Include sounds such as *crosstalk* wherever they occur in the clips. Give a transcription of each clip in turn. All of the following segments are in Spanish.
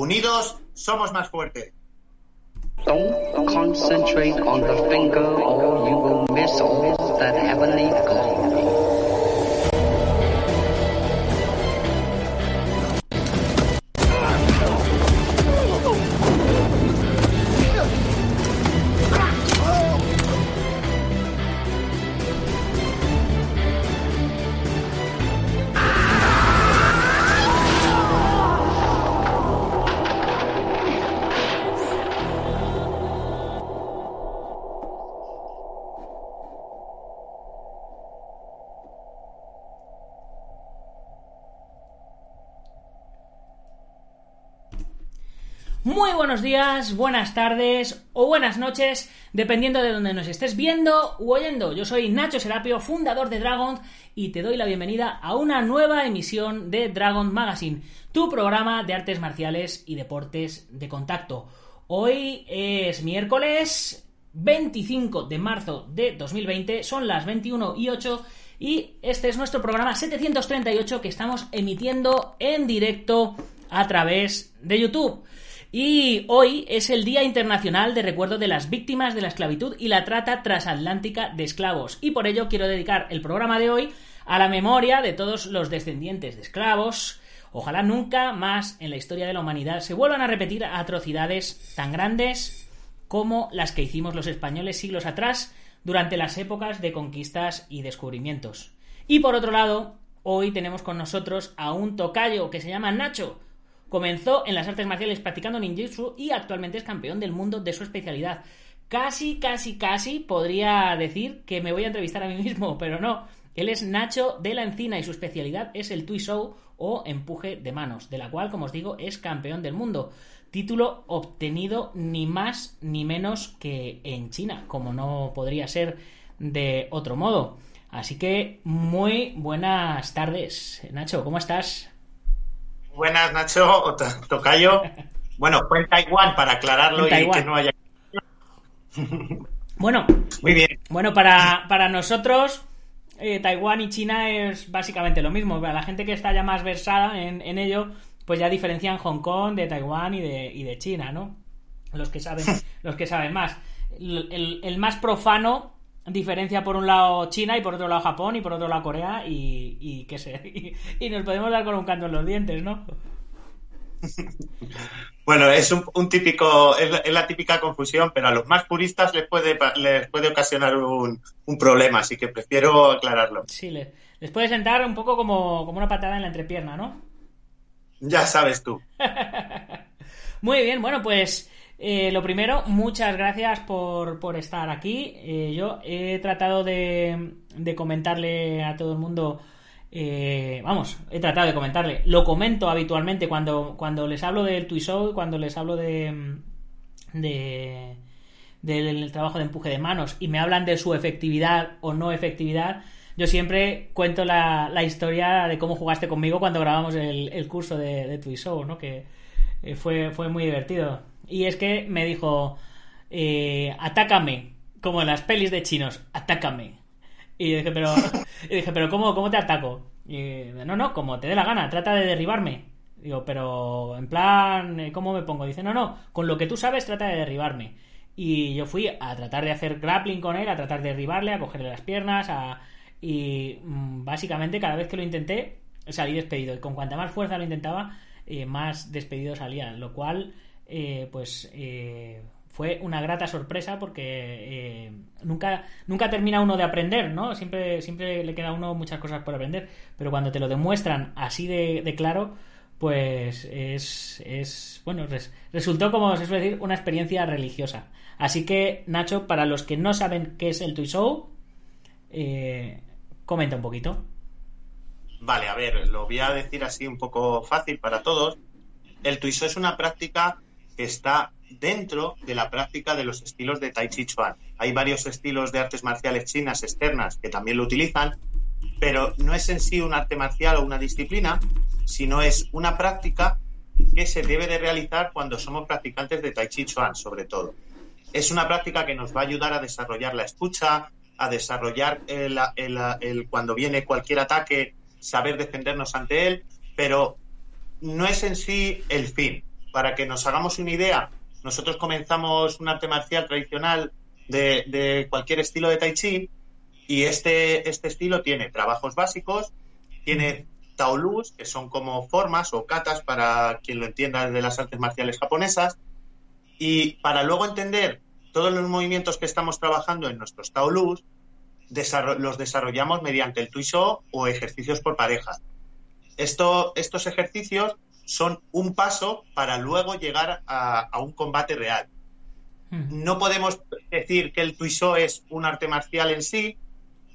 Unidos somos más fuertes. Don't concentrate on the finger or you will miss all that heavenly glory. Buenos días, buenas tardes o buenas noches, dependiendo de donde nos estés viendo u oyendo. Yo soy Nacho Serapio, fundador de Dragon, y te doy la bienvenida a una nueva emisión de Dragon Magazine, tu programa de artes marciales y deportes de contacto. Hoy es miércoles 25 de marzo de 2020, son las 21 y 8 y este es nuestro programa 738 que estamos emitiendo en directo a través de YouTube. Y hoy es el Día Internacional de Recuerdo de las Víctimas de la Esclavitud y la Trata Transatlántica de Esclavos. Y por ello quiero dedicar el programa de hoy a la memoria de todos los descendientes de esclavos. Ojalá nunca más en la historia de la humanidad se vuelvan a repetir atrocidades tan grandes como las que hicimos los españoles siglos atrás durante las épocas de conquistas y descubrimientos. Y por otro lado, hoy tenemos con nosotros a un tocayo que se llama Nacho, Comenzó en las artes marciales practicando ninjutsu y actualmente es campeón del mundo de su especialidad. Casi, casi, casi podría decir que me voy a entrevistar a mí mismo, pero no. Él es Nacho de la Encina y su especialidad es el Tui o empuje de manos, de la cual, como os digo, es campeón del mundo. Título obtenido ni más ni menos que en China, como no podría ser de otro modo. Así que muy buenas tardes, Nacho, ¿cómo estás? Buenas, Nacho, Tocayo. Bueno, fue en Taiwán para aclararlo y que no haya. Bueno, muy bien. Bueno, para, para nosotros, eh, Taiwán y China es básicamente lo mismo. La gente que está ya más versada en, ello, pues ya diferencian Hong Kong de Taiwán y de, y de China, ¿no? Los que saben, *laughs* los que saben más. el más profano diferencia por un lado China y por otro lado Japón y por otro lado Corea y, y qué sé, *laughs* y, nos podemos dar con un canto en los dientes, ¿no? *laughs* Bueno, es un, típico, es la, típica confusión, pero a los más puristas les puede, les puede ocasionar un, problema, así que prefiero aclararlo. Sí, les, les puede sentar un poco como, como una patada en la entrepierna, ¿no? Ya sabes tú. *laughs* Muy bien, bueno, pues eh, lo primero, muchas gracias por, por estar aquí. Eh, yo he tratado de, de, comentarle a todo el mundo. Eh, vamos, he tratado de comentarle. Lo comento habitualmente cuando, cuando les hablo del Show, cuando les hablo de, de del trabajo de empuje de manos y me hablan de su efectividad o no efectividad, yo siempre cuento la, la historia de cómo jugaste conmigo cuando grabamos el, el curso de, de Show, ¿no? Que fue, fue muy divertido. Y es que me dijo, eh, atácame, como en las pelis de chinos, atácame. Y dije, pero, *laughs* dije, pero ¿cómo, ¿cómo te ataco? Y no, no, como te dé la gana, trata de derribarme. Digo, pero en plan, eh, ¿cómo me pongo? Dice, no, no, con lo que tú sabes trata de derribarme. Y yo fui a tratar de hacer grappling con él, a tratar de derribarle, a cogerle las piernas, a... y mm, básicamente cada vez que lo intenté salí despedido. Y con cuanta más fuerza lo intentaba, eh, más despedido salía. Lo cual eh, pues eh, fue una grata sorpresa porque nunca, nunca termina uno de aprender, ¿no? Siempre, siempre le queda a uno muchas cosas por aprender, pero cuando te lo demuestran así de, claro, pues es, es bueno, resultó, como se suele decir, una experiencia religiosa. Así que, Nacho, para los que no saben qué es el Toy Show, comenta un poquito. Vale, a ver, lo voy a decir así un poco fácil para todos. El Tuiso es una práctica está dentro de la práctica de los estilos de Tai Chi Chuan. Hay varios estilos de artes marciales chinas externas que también lo utilizan, pero no es en sí un arte marcial o una disciplina, sino es una práctica que se debe de realizar cuando somos practicantes de Tai Chi Chuan, sobre todo. Es una práctica que nos va a ayudar a desarrollar la escucha, a desarrollar el, cuando viene cualquier ataque, saber defendernos ante él, pero no es en sí el fin. Para que nos hagamos una idea, nosotros comenzamos un arte marcial tradicional de, cualquier estilo de Tai Chi y este, este estilo tiene trabajos básicos, tiene taolus, que son como formas o katas para quien lo entienda de las artes marciales japonesas, y para luego entender todos los movimientos que estamos trabajando en nuestros taolus, los desarrollamos mediante el tuiso o ejercicios por pareja. Esto, estos ejercicios son un paso para luego llegar a, un combate real. No podemos decir que el tuiso es un arte marcial en sí,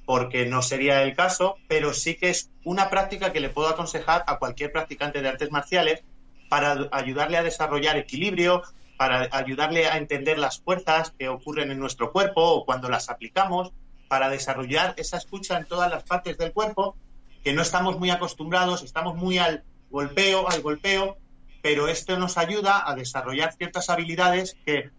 porque no sería el caso, pero sí que es una práctica que le puedo aconsejar a cualquier practicante de artes marciales para ayudarle a desarrollar equilibrio, para ayudarle a entender las fuerzas que ocurren en nuestro cuerpo o cuando las aplicamos, para desarrollar esa escucha en todas las partes del cuerpo, que no estamos muy acostumbrados, estamos muy al golpeo, al golpeo, pero esto nos ayuda a desarrollar ciertas habilidades que,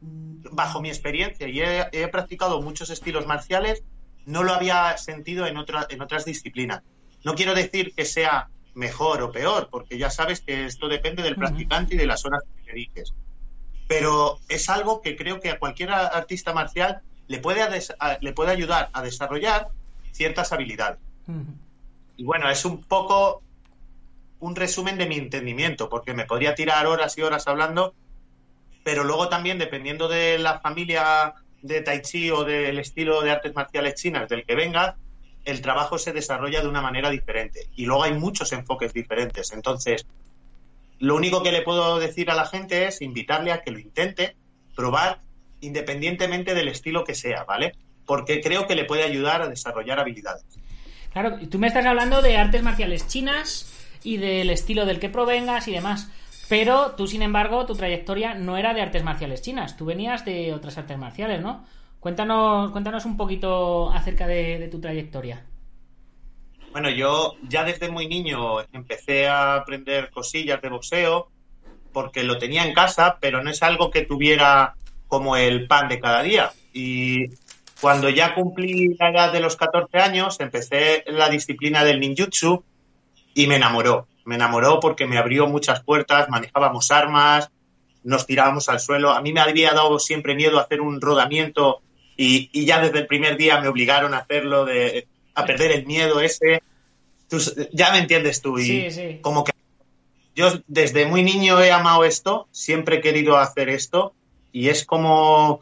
bajo mi experiencia, y he, practicado muchos estilos marciales, no lo había sentido en, en otras disciplinas. No quiero decir que sea mejor o peor, porque ya sabes que esto depende del practicante y de las horas que dediques. Pero es algo que creo que a cualquier artista marcial le puede, le puede ayudar a desarrollar ciertas habilidades. Y bueno, es un poco un resumen de mi entendimiento, porque me podría tirar horas y horas hablando, pero luego también, dependiendo de la familia de Tai Chi o del estilo de artes marciales chinas del que venga, el trabajo se desarrolla de una manera diferente. Y luego hay muchos enfoques diferentes. Entonces, lo único que le puedo decir a la gente es invitarle a que lo intente, probar independientemente del estilo que sea, ¿vale? Porque creo que le puede ayudar a desarrollar habilidades. Claro, tú me estás hablando de artes marciales chinas y del estilo del que provengas y demás. Pero tú, sin embargo, tu trayectoria no era de artes marciales chinas. Tú venías de otras artes marciales, ¿no? Cuéntanos, cuéntanos un poquito acerca de, de tu trayectoria. Bueno, yo ya desde muy niño empecé a aprender cosillas de boxeo porque lo tenía en casa, pero no es algo que tuviera como el pan de cada día. Y cuando ya cumplí la edad de los 14 años, empecé la disciplina del ninjutsu y me enamoró. Me enamoró porque me abrió muchas puertas, manejábamos armas, nos tirábamos al suelo. A mí me había dado siempre miedo hacer un rodamiento y, ya desde el primer día me obligaron a hacerlo, de, a perder el miedo ese. ya me entiendes tú. Y como que yo desde muy niño he amado esto, siempre he querido hacer esto y es como,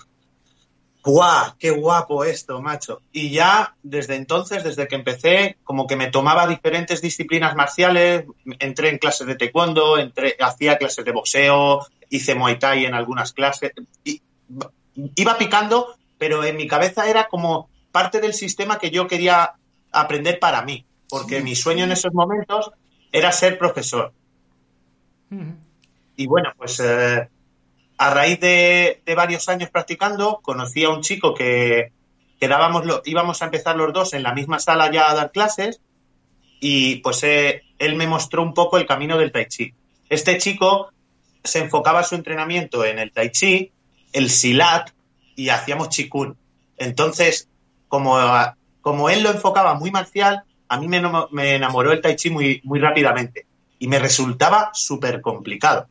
¡guau! ¡Qué guapo esto, macho! Y ya desde entonces, desde que empecé, como que me tomaba diferentes disciplinas marciales, entré en clases de taekwondo, entré, hacía clases de boxeo, hice muay thai en algunas clases, y iba picando, pero en mi cabeza era como parte del sistema que yo quería aprender para mí, porque mi sueño en esos momentos era ser profesor. Y bueno, pues eh, a raíz de, varios años practicando, conocí a un chico que, íbamos a empezar los dos en la misma sala ya a dar clases y pues eh, él me mostró un poco el camino del tai chi. Este chico se enfocaba su entrenamiento en el tai chi, el silat y hacíamos chikun. Entonces, como, él lo enfocaba muy marcial, a mí me, me enamoró el tai chi muy rápidamente y me resultaba súper complicado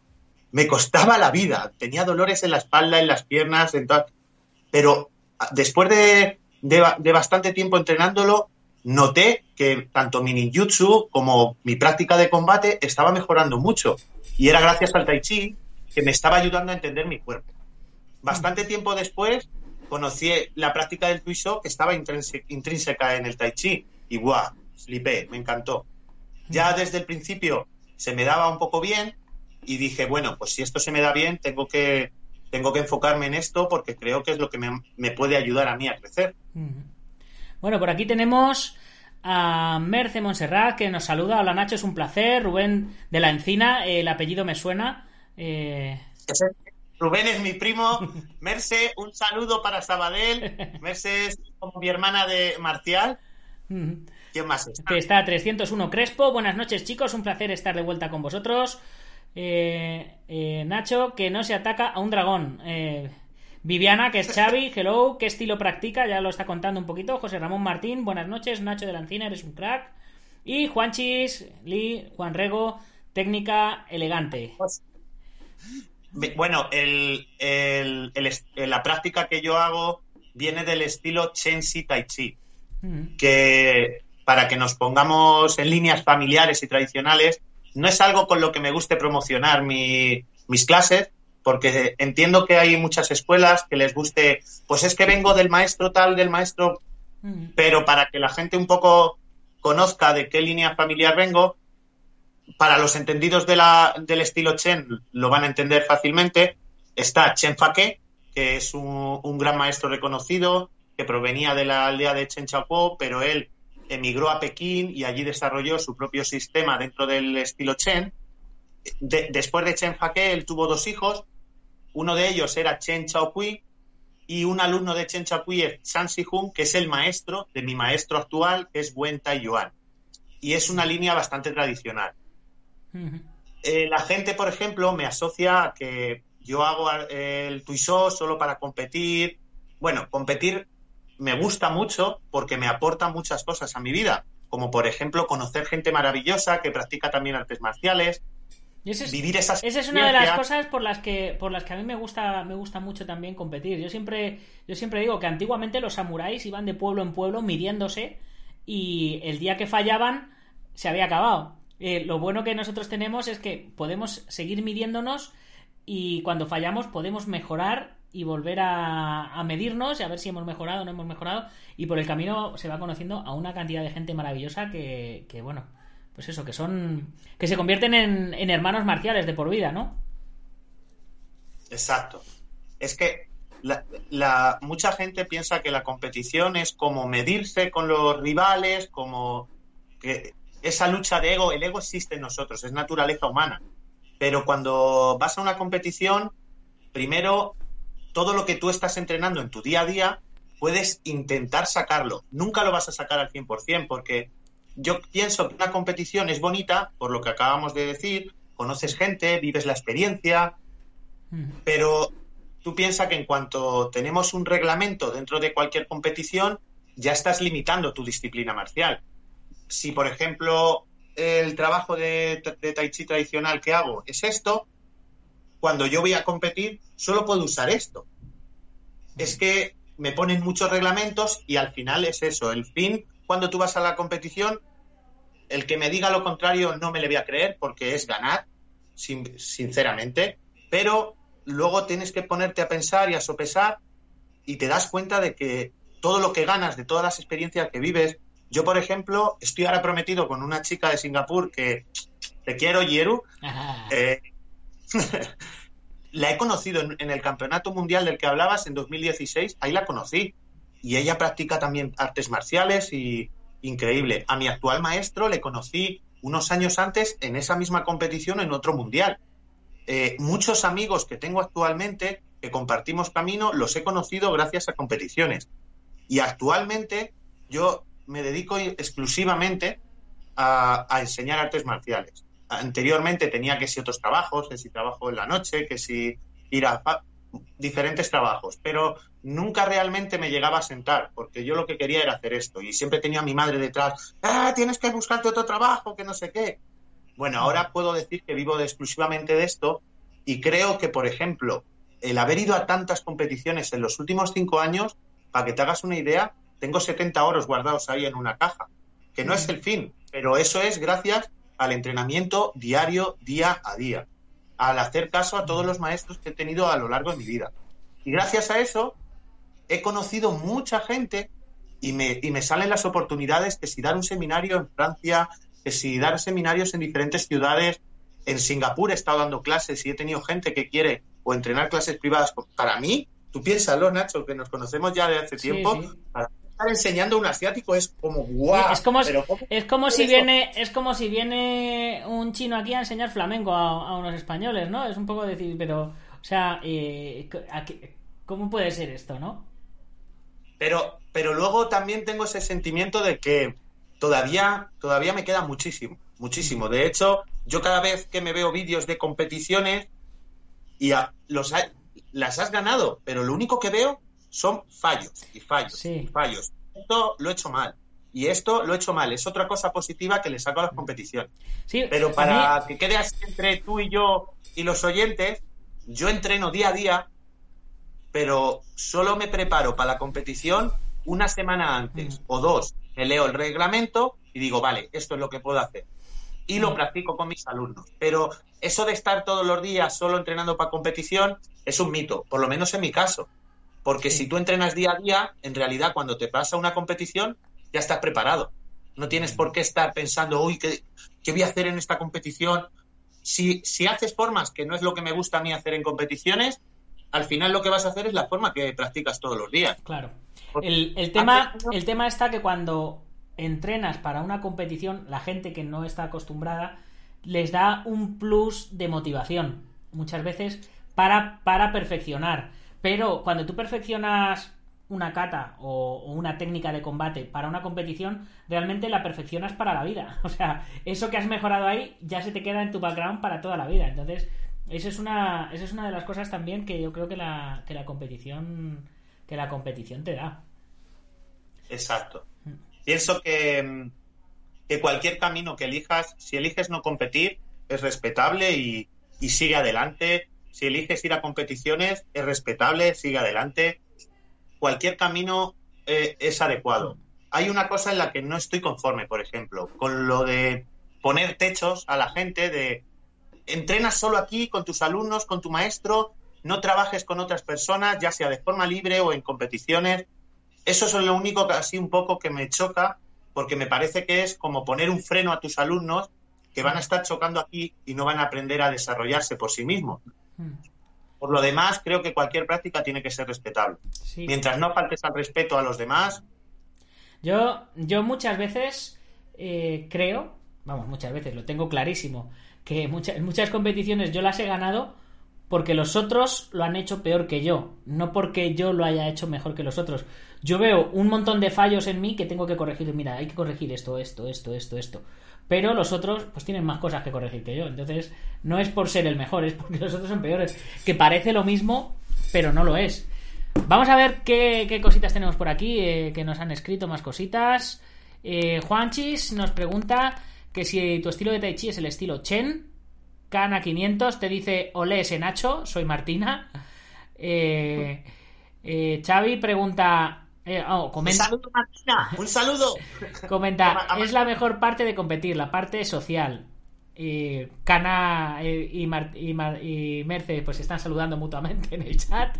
me costaba la vida. Tenía dolores en la espalda, en las piernas, en pero ah, después de, bastante tiempo entrenándolo, noté que tanto mi ninjutsu como mi práctica de combate estaba mejorando mucho. Y era gracias al tai chi que me estaba ayudando a entender mi cuerpo. Bastante tiempo después conocí la práctica del tuiso que estaba intrínseca en el tai chi y guau, flipé, me encantó. Ya desde el principio se me daba un poco bien, y dije, bueno, pues si esto se me da bien, tengo que, tengo que enfocarme en esto porque creo que es lo que me, puede ayudar a mí a crecer. Bueno, por aquí tenemos a Merce Monserrat que nos saluda. Hola Nacho, es un placer. Rubén de la Encina, el apellido me suena. Eh, Rubén es mi primo. Merce, un saludo para Sabadell. Merce es como mi hermana de Marcial. ¿Quién más está? está 301 Crespo. Buenas noches, chicos. Un placer estar de vuelta con vosotros. Eh, eh, Nacho, que no se ataca a un dragón. Eh, Viviana, que es Xavi, hello, ¿qué estilo practica? Ya lo está contando un poquito. José Ramón Martín, buenas noches. Nacho de la Encina, eres un crack. Y Juanchis, Lee, Juan Rego, técnica elegante. Bueno, el, el- el est- la práctica que yo hago viene del estilo Chen Si Tai Chi, Mm. que para que nos pongamos en líneas familiares y tradicionales, no es algo con lo que me guste promocionar mi- mis clases, porque entiendo que hay muchas escuelas que les guste, pues es que vengo del maestro tal, del maestro Mm. pero para que la gente un poco conozca de qué línea familiar vengo, para los entendidos de la, del estilo Chen lo van a entender fácilmente, está Chen Fake, que es un, un gran maestro reconocido, que provenía de la aldea de Chen Chapo, pero él emigró a Pekín y allí desarrolló su propio sistema dentro del estilo Chen. De- después de Chen Fake, él tuvo dos hijos, uno de ellos era Chen Chaopui, y un alumno de Chen Chapuy es San Sihun, que es el maestro de mi maestro actual, que es Wen Tai Yuan. Y es una línea bastante tradicional. Eh, la gente, por ejemplo, me asocia a que yo hago el tuisó solo para competir. Bueno, competir me gusta mucho porque me aporta muchas cosas a mi vida, como por ejemplo conocer gente maravillosa que practica también artes marciales, Y ese es- vivir esas Esa es una de las cosas por las que por las que a mí me gusta me gusta mucho también competir. Yo siempre yo siempre digo que antiguamente los samuráis iban de pueblo en pueblo midiéndose y el día que fallaban se había acabado. Eh, lo bueno que nosotros tenemos es que podemos seguir midiéndonos y cuando fallamos podemos mejorar y volver a, a medirnos y a ver si hemos mejorado o no hemos mejorado y por el camino se va conociendo a una cantidad de gente maravillosa que, que bueno pues eso que son que se convierten en, en hermanos marciales de por vida no Exacto. Es que la, mucha gente piensa que la competición es como medirse con los rivales, como que esa lucha de ego, el ego existe en nosotros, es naturaleza humana. Pero cuando vas a una competición, primero, todo lo que tú estás entrenando en tu día a día, puedes intentar sacarlo. Nunca lo vas a sacar al 100%, porque yo pienso que una competición es bonita, por lo que acabamos de decir, conoces gente, vives la experiencia, pero tú piensas que en cuanto tenemos un reglamento dentro de cualquier competición, ya estás limitando tu disciplina marcial. Si, por ejemplo, el trabajo de, de Tai Chi tradicional que hago es esto, cuando yo voy a competir, solo puedo usar esto. Es que me ponen muchos reglamentos y al final es eso. El fin, cuando tú vas a la competición, el que me diga lo contrario no me le voy a creer porque es ganar, sin- sinceramente. Pero luego tienes que ponerte a pensar y a sopesar y te das cuenta de que todo lo que ganas, de todas las experiencias que vives. Yo, por ejemplo, estoy ahora prometido con una chica de Singapur que te quiero, Yeru. Eh, *laughs* la he conocido en, el campeonato mundial del que hablabas en 2016, ahí la conocí. Y ella practica también artes marciales y increíble. A mi actual maestro le conocí unos años antes en esa misma competición en otro mundial. Eh, muchos amigos que tengo actualmente que compartimos camino los he conocido gracias a competiciones. Y actualmente yo me dedico exclusivamente a enseñar artes marciales. Anteriormente tenía que si otros trabajos, que si trabajo en la noche, que si ir a diferentes trabajos, pero nunca realmente me llegaba a sentar, porque yo lo que quería era hacer esto y siempre tenía a mi madre detrás, ah, tienes que buscarte otro trabajo, que no sé qué. Bueno, ahora puedo decir que vivo de- exclusivamente de esto y creo que, por ejemplo, el haber ido a tantas competiciones en los últimos cinco años, para que te hagas una idea, tengo 70 oros guardados ahí en una caja, que no es el fin, pero eso es gracias al entrenamiento diario, día a día, al hacer caso a todos los maestros que he tenido a lo largo de mi vida. Y gracias a eso he conocido mucha gente y me, y me salen las oportunidades que si dar un seminario en Francia, que si dar seminarios en diferentes ciudades, en Singapur he estado dando clases y he tenido gente que quiere o entrenar clases privadas. Para mí, tú piénsalo, Nacho, que nos conocemos ya de hace Sí, tiempo, sí. para estar enseñando a un asiático es como guau. es como, pero ¿cómo es como si viene es como si viene un chino aquí a enseñar flamenco a, a unos españoles, ¿no? Es un poco decir, pero, o sea, eh, ¿a qué- ¿cómo puede ser esto, no? Pero, pero luego también tengo ese sentimiento de que todavía, todavía me queda muchísimo, muchísimo. De hecho, yo cada vez que me veo vídeos de competiciones y a- los ha- las has ganado, pero lo único que veo son fallos y fallos Sí. y fallos. Esto lo he hecho mal. y esto lo he hecho mal. Es otra cosa positiva que le saco a las competiciones. Sí, Pero para mí- que quede así entre tú y yo y los oyentes, yo entreno día a día, pero solo me preparo para la competición una semana antes Mm. o dos. Me leo el reglamento y digo, vale, esto es lo que puedo hacer. Y lo Mm. practico con mis alumnos. Pero eso de estar todos los días solo entrenando para competición es un mito, por lo menos en mi caso. Porque Sí. si tú entrenas día a día, en realidad cuando te pasa una competición, ya estás preparado. No tienes por qué estar pensando, uy, ¿qué, qué voy a hacer en esta competición? Si, si haces formas, que no es lo que me gusta a mí hacer en competiciones, al final lo que vas a hacer es la forma que practicas todos los días. Claro. El, el tema, hace- el tema está que cuando entrenas para una competición, la gente que no está acostumbrada les da un plus de motivación, muchas veces, para, para perfeccionar. Pero cuando tú perfeccionas una kata o, o una técnica de combate para una competición, realmente la perfeccionas para la vida. *laughs* O sea, eso que has mejorado ahí ya se te queda en tu background para toda la vida. Entonces, eso es una, eso es una de las cosas también que yo creo que la, que la competición que la competición te da. Exacto. Pienso que, mm, que cualquier camino que elijas, si eliges no competir, es respetable y, y sigue adelante. Si eliges ir a competiciones, es respetable, sigue adelante. Cualquier camino eh, es adecuado. Hay una cosa en la que no estoy conforme, por ejemplo, con lo de poner techos a la gente, de entrenas solo aquí con tus alumnos, con tu maestro, no trabajes con otras personas, ya sea de forma libre o en competiciones. Eso es lo único que así un poco que me choca, porque me parece que es como poner un freno a tus alumnos que van a estar chocando aquí y no van a aprender a desarrollarse por sí mismos. Hmm. Por lo demás, creo que cualquier práctica tiene que ser respetable. Sí. Mientras no faltes al respeto a los demás, Yo, yo muchas veces eh, creo, vamos, muchas veces, lo tengo clarísimo, que mucha- en muchas competiciones yo las he ganado porque los otros lo han hecho peor que yo, no porque yo lo haya hecho mejor que los otros. Yo veo un montón de fallos en mí que tengo que corregir. Mira, hay que corregir esto, esto, esto, esto, esto. Pero los otros, pues tienen más cosas que corregir que yo. Entonces, no es por ser el mejor, es porque los otros son peores. Que parece lo mismo, pero no lo es. Vamos a ver qué, cositas tenemos por aquí, eh, que nos han escrito más cositas. Eh, Juanchis nos pregunta que si tu estilo de Tai Chi es el estilo Chen. Cana 500 te dice, olé ese Nacho, soy Martina. Eh, eh, Xavi pregunta... eh, oh, ¡Un saludo, Martina! *laughs* ¡Un saludo! comenta, es la mejor parte de competir, la parte social. Y Cana eh, y, Mar- y, Mar- y Merce pues están saludando mutuamente en el chat.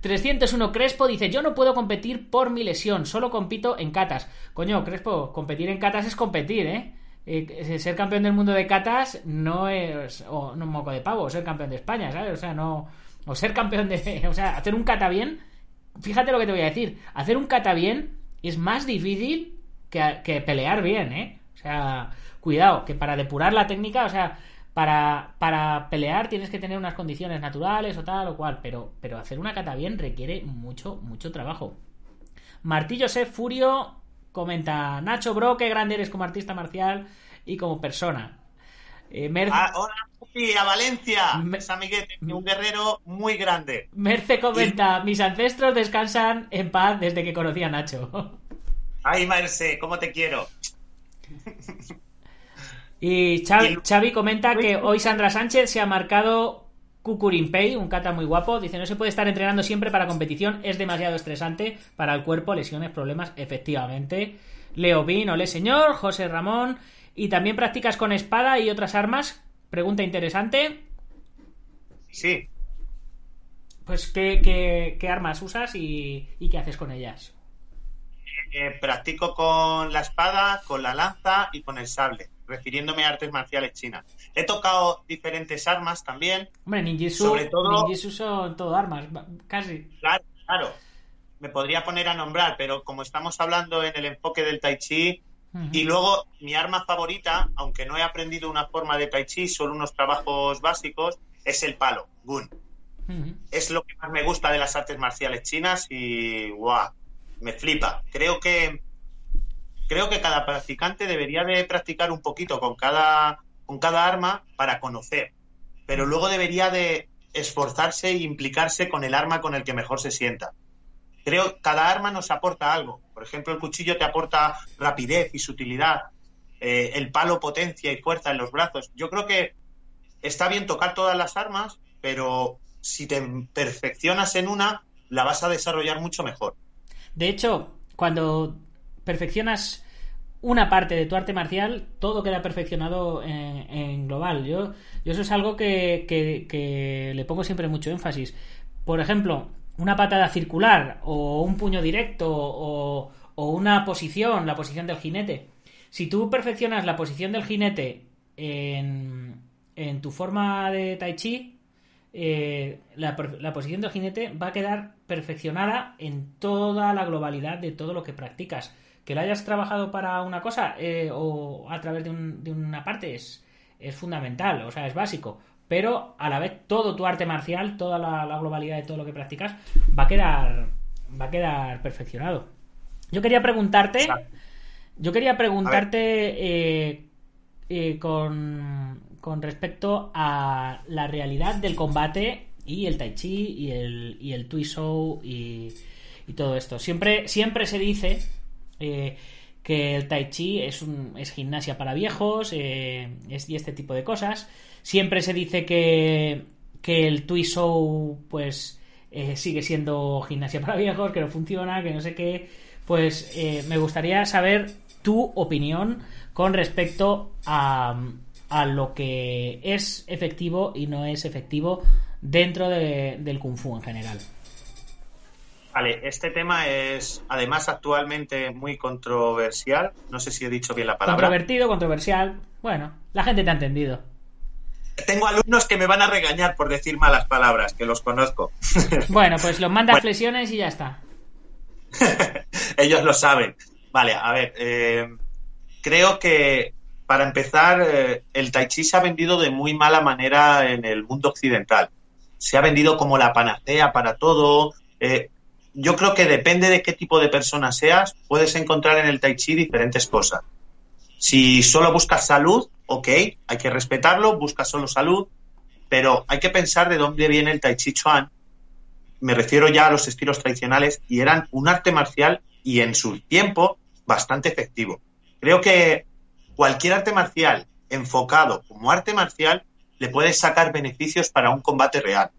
301 Crespo dice, yo no puedo competir por mi lesión, solo compito en catas. Coño, Crespo, competir en catas es competir, ¿eh? Eh, ser campeón del mundo de catas no es o no moco de pavo, ser campeón de España, ¿sabes? O sea, no o ser campeón de, *laughs* o sea, hacer un kata bien, fíjate lo que te voy a decir, hacer un kata bien es más difícil que, pelear bien, ¿eh? O sea, cuidado, que para depurar la técnica, o sea, para, para pelear tienes que tener unas condiciones naturales o tal o cual, pero, pero hacer una kata bien requiere mucho, mucho trabajo. Martillo Josep Furio comenta, Nacho Bro, qué grande eres como artista marcial y como persona. Eh, Mer- Ah, hola, Pupi, a Valencia. Es amiguete, un guerrero muy grande. Merce comenta, mis ancestros descansan en paz desde que conocí a Nacho. Ay, Marce, ¿cómo te quiero? *laughs* Y Xavi, comenta que hoy Sandra Sánchez se ha marcado Kukurinpei, un kata muy guapo. Dice, no se puede estar entrenando siempre para competición, es demasiado estresante para el cuerpo, lesiones, problemas, efectivamente. Leo Bin, ole señor, José Ramón. Y también practicas con espada y otras armas. Pregunta interesante. Sí, Pues, ¿qué, qué- qué armas usas y, y qué haces con ellas? eh, practico con la espada, con la lanza y con el sable, refiriéndome a artes marciales chinas. He tocado diferentes armas también. Hombre, ninjitsu, Sobre todo- ninjitsu son todo armas, casi. Claro, claro. Me podría poner a nombrar, pero como estamos hablando en el enfoque del tai chi, Y luego mi arma favorita, aunque no he aprendido una forma de tai chi, solo unos trabajos básicos, es el palo, gun. Es lo que más me gusta de las artes marciales chinas y guau, me flipa. Creo que creo que cada practicante debería de practicar un poquito con cada con cada arma para conocer, pero luego debería de esforzarse e implicarse con el arma con el que mejor se sienta. Creo que cada arma nos aporta algo. Por ejemplo, el cuchillo te aporta rapidez y sutilidad, eh, el palo potencia y fuerza en los brazos. Yo creo que está bien tocar todas las armas, pero si te perfeccionas en una, la vas a desarrollar mucho mejor. De hecho, cuando perfeccionas una parte de tu arte marcial, todo queda perfeccionado en, global. Yo, eso es algo que, le pongo siempre mucho énfasis. Por ejemplo, una patada circular o un puño directo o, una posición, la posición del jinete. Si tú perfeccionas la posición del jinete en, en tu forma de tai chi, eh, la, posición del jinete va a quedar perfeccionada en toda la globalidad de todo lo que practicas que lo hayas trabajado para una cosa eh, o a través de, una parte es fundamental, o sea, es básico. Pero a la vez todo tu arte marcial, toda la, globalidad de todo lo que practicas, va a quedar, va a quedar perfeccionado. Yo quería preguntarte, yo quería preguntarte eh, eh, con, con respecto a la realidad del combate y el tai chi y el, y el tui y, y todo esto. Siempre, siempre se dice eh, que el tai chi es, un, es gimnasia para viejos eh, y este tipo de cosas. Siempre se dice que, que el Tui pues eh, sigue siendo gimnasia para viejos, que no funciona, que no sé qué. Pues me gustaría saber tu opinión con respecto a, a lo que es efectivo y no es efectivo dentro del kung fu en general. Vale, este tema es además actualmente muy controversial. No sé si he dicho bien la palabra. Controvertido, controversial. Bueno, la gente te ha entendido. Tengo alumnos que me van a regañar por decir malas palabras, que los conozco. *laughs* Bueno, pues los mandas flexiones y ya está. *laughs* Ellos lo saben. Vale, a ver, eh, creo que para empezar, eh, el tai chi se ha vendido de muy mala manera en el mundo occidental. Se ha vendido como la panacea para todo. Eh, yo creo que depende de qué tipo de persona seas, puedes encontrar en el tai chi diferentes cosas. Si solo buscas salud, ok, hay que respetarlo, busca solo salud, pero hay que pensar de dónde viene el tai chi chuan. Me refiero ya a los estilos tradicionales y eran un arte marcial y en su tiempo bastante efectivo. Creo que cualquier arte marcial enfocado como arte marcial le puede sacar beneficios para un combate real.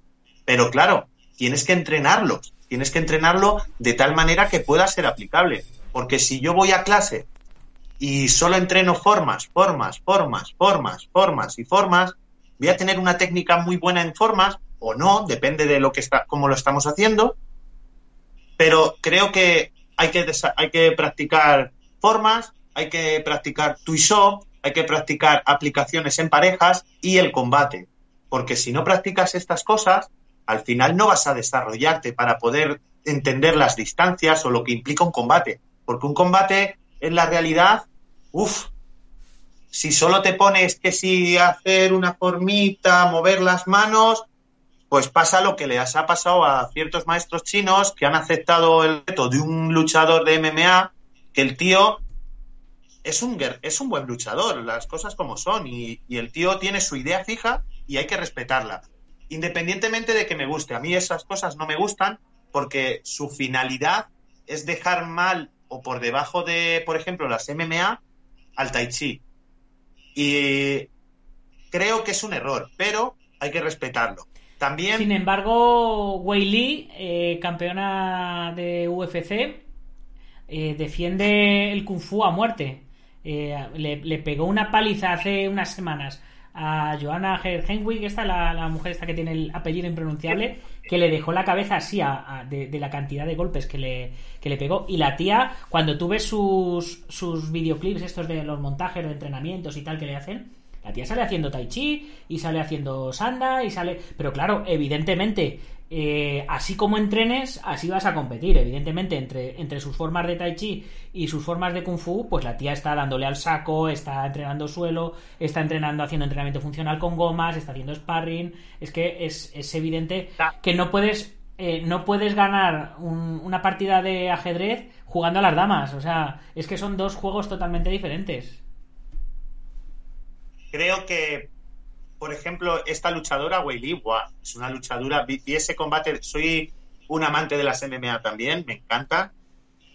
Pero claro, tienes que entrenarlos tienes que entrenarlo de tal manera que pueda ser aplicable. Porque si yo voy a clase y solo entreno formas, formas, formas, formas, formas y formas, voy a tener una técnica muy buena en formas o no, depende de lo que está, cómo lo estamos haciendo. Pero creo que hay que, hay que practicar formas, hay que practicar tuiso, hay que practicar aplicaciones en parejas y el combate. Porque si no practicas estas cosas, al final no vas a desarrollarte para poder entender las distancias o lo que implica un combate. Porque un combate en la realidad, uff, si solo te pones que si hacer una formita, mover las manos, pues pasa lo que les ha pasado a ciertos maestros chinos que han aceptado el reto de un luchador de MMA, que el tío es un, es un buen luchador, las cosas como son, y el tío tiene su idea fija y hay que respetarla independientemente de que me guste. A mí esas cosas no me gustan porque su finalidad es dejar mal o por debajo de, por ejemplo, las MMA al Tai Chi. Y creo que es un error, pero hay que respetarlo. También. Sin embargo, Wei Li, eh, campeona de UFC, eh, defiende el Kung Fu a muerte. Eh, le, le, pegó una paliza hace unas semanas a Joanna Henwick, esta la, la mujer esta que tiene el apellido impronunciable, que le dejó la cabeza así de, de, la cantidad de golpes que le, que le pegó. Y la tía, cuando tú ves sus, sus videoclips, estos de los montajes de entrenamientos y tal que le hacen, la tía sale haciendo tai chi y sale haciendo sanda y sale... Pero claro, evidentemente, eh, así como entrenes, así vas a competir. Evidentemente, entre, entre sus formas de tai chi y sus formas de kung fu, pues la tía está dándole al saco, está entrenando suelo, está entrenando, haciendo entrenamiento funcional con gomas, está haciendo sparring. Es que es, es evidente que no puedes... Eh, no puedes ganar una partida de ajedrez jugando a las damas. O sea, es que son dos juegos totalmente diferentes creo que, por ejemplo, esta luchadora, Wei Li, es una luchadora, vi, ese combate, soy un amante de las MMA también, me encanta.